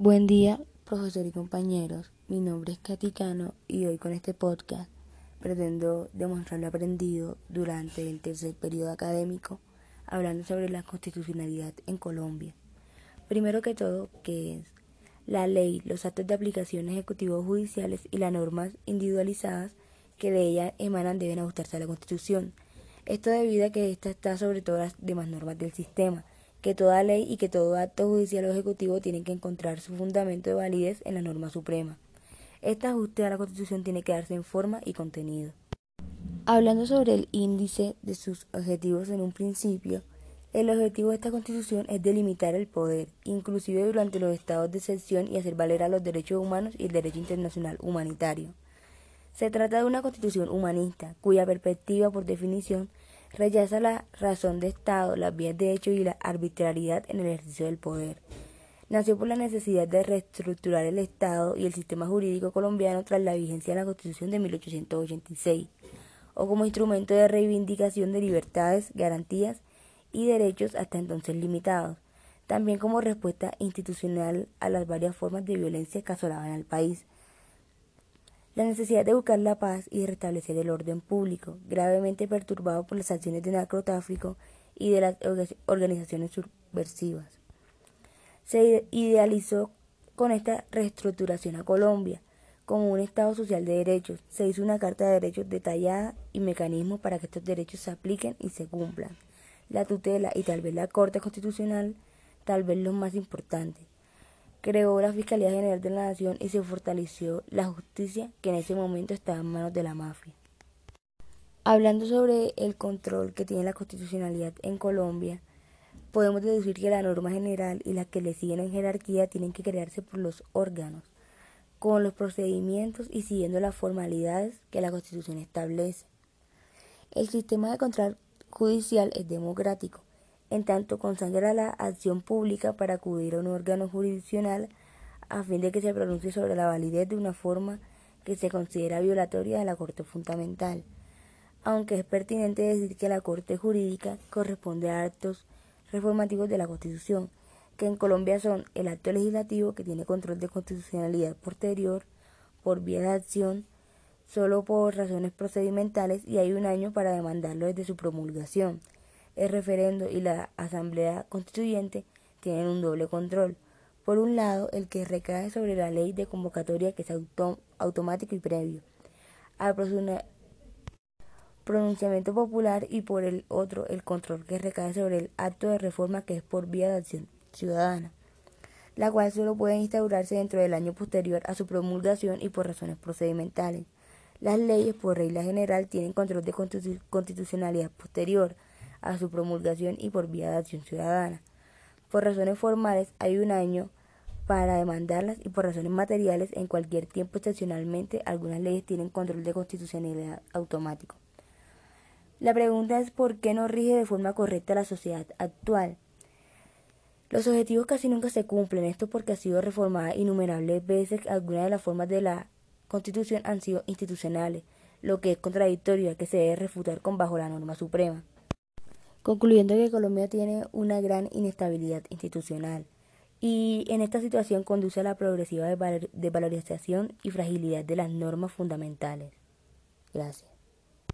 Buen día, profesor y compañeros. Mi nombre es Katicano y hoy con este podcast pretendo demostrar lo aprendido durante el tercer periodo académico hablando sobre la constitucionalidad en Colombia. Primero que todo, ¿qué es? La ley, los actos de aplicación ejecutivos judiciales y las normas individualizadas que de ella emanan deben ajustarse a la Constitución. Esto debido a que ésta está sobre todas las demás normas del sistema, que toda ley y que todo acto judicial o ejecutivo tienen que encontrar su fundamento de validez en la norma suprema. Este ajuste a la Constitución tiene que darse en forma y contenido. Hablando sobre el índice de sus objetivos en un principio, el objetivo de esta Constitución es delimitar el poder, inclusive durante los estados de excepción y hacer valer a los derechos humanos y el derecho internacional humanitario. Se trata de una Constitución humanista, cuya perspectiva, por definición, rechaza la razón de Estado, las vías de hecho y la arbitrariedad en el ejercicio del poder. Nació por la necesidad de reestructurar el Estado y el sistema jurídico colombiano tras la vigencia de la Constitución de 1886, o como instrumento de reivindicación de libertades, garantías y derechos hasta entonces limitados, también como respuesta institucional a las varias formas de violencia que asolaban al país. La necesidad de buscar la paz y de restablecer el orden público, gravemente perturbado por las acciones de narcotráfico y de las organizaciones subversivas. Se idealizó con esta reestructuración a Colombia como un Estado social de derechos. Se hizo una Carta de Derechos detallada y mecanismos para que estos derechos se apliquen y se cumplan. La tutela y tal vez la Corte Constitucional, tal vez lo más importante creó la Fiscalía General de la Nación y se fortaleció la justicia que en ese momento estaba en manos de la mafia. Hablando sobre el control que tiene la constitucionalidad en Colombia, podemos deducir que la norma general y las que le siguen en jerarquía tienen que crearse por los órganos, con los procedimientos y siguiendo las formalidades que la Constitución establece. El sistema de control judicial es democrático, en tanto consagra la acción pública para acudir a un órgano jurisdiccional a fin de que se pronuncie sobre la validez de una forma que se considera violatoria de la Corte Fundamental, aunque es pertinente decir que la Corte Jurídica corresponde a actos reformativos de la Constitución, que en Colombia son el acto legislativo que tiene control de constitucionalidad posterior por vía de acción solo por razones procedimentales y hay un año para demandarlo desde su promulgación el referendo y la asamblea constituyente tienen un doble control. Por un lado, el que recae sobre la ley de convocatoria que es automático y previo al pronunciamiento popular y por el otro el control que recae sobre el acto de reforma que es por vía de acción ciudadana, la cual solo puede instaurarse dentro del año posterior a su promulgación y por razones procedimentales. Las leyes, por regla general, tienen control de constitucionalidad posterior a su promulgación y por vía de acción ciudadana. Por razones formales hay un año para demandarlas y por razones materiales en cualquier tiempo excepcionalmente algunas leyes tienen control de constitucionalidad automático. La pregunta es por qué no rige de forma correcta la sociedad actual. Los objetivos casi nunca se cumplen, esto porque ha sido reformada innumerables veces, algunas de las formas de la Constitución han sido institucionales, lo que es contradictorio, que se debe refutar con bajo la norma suprema concluyendo que Colombia tiene una gran inestabilidad institucional y en esta situación conduce a la progresiva desvalorización y fragilidad de las normas fundamentales. Gracias.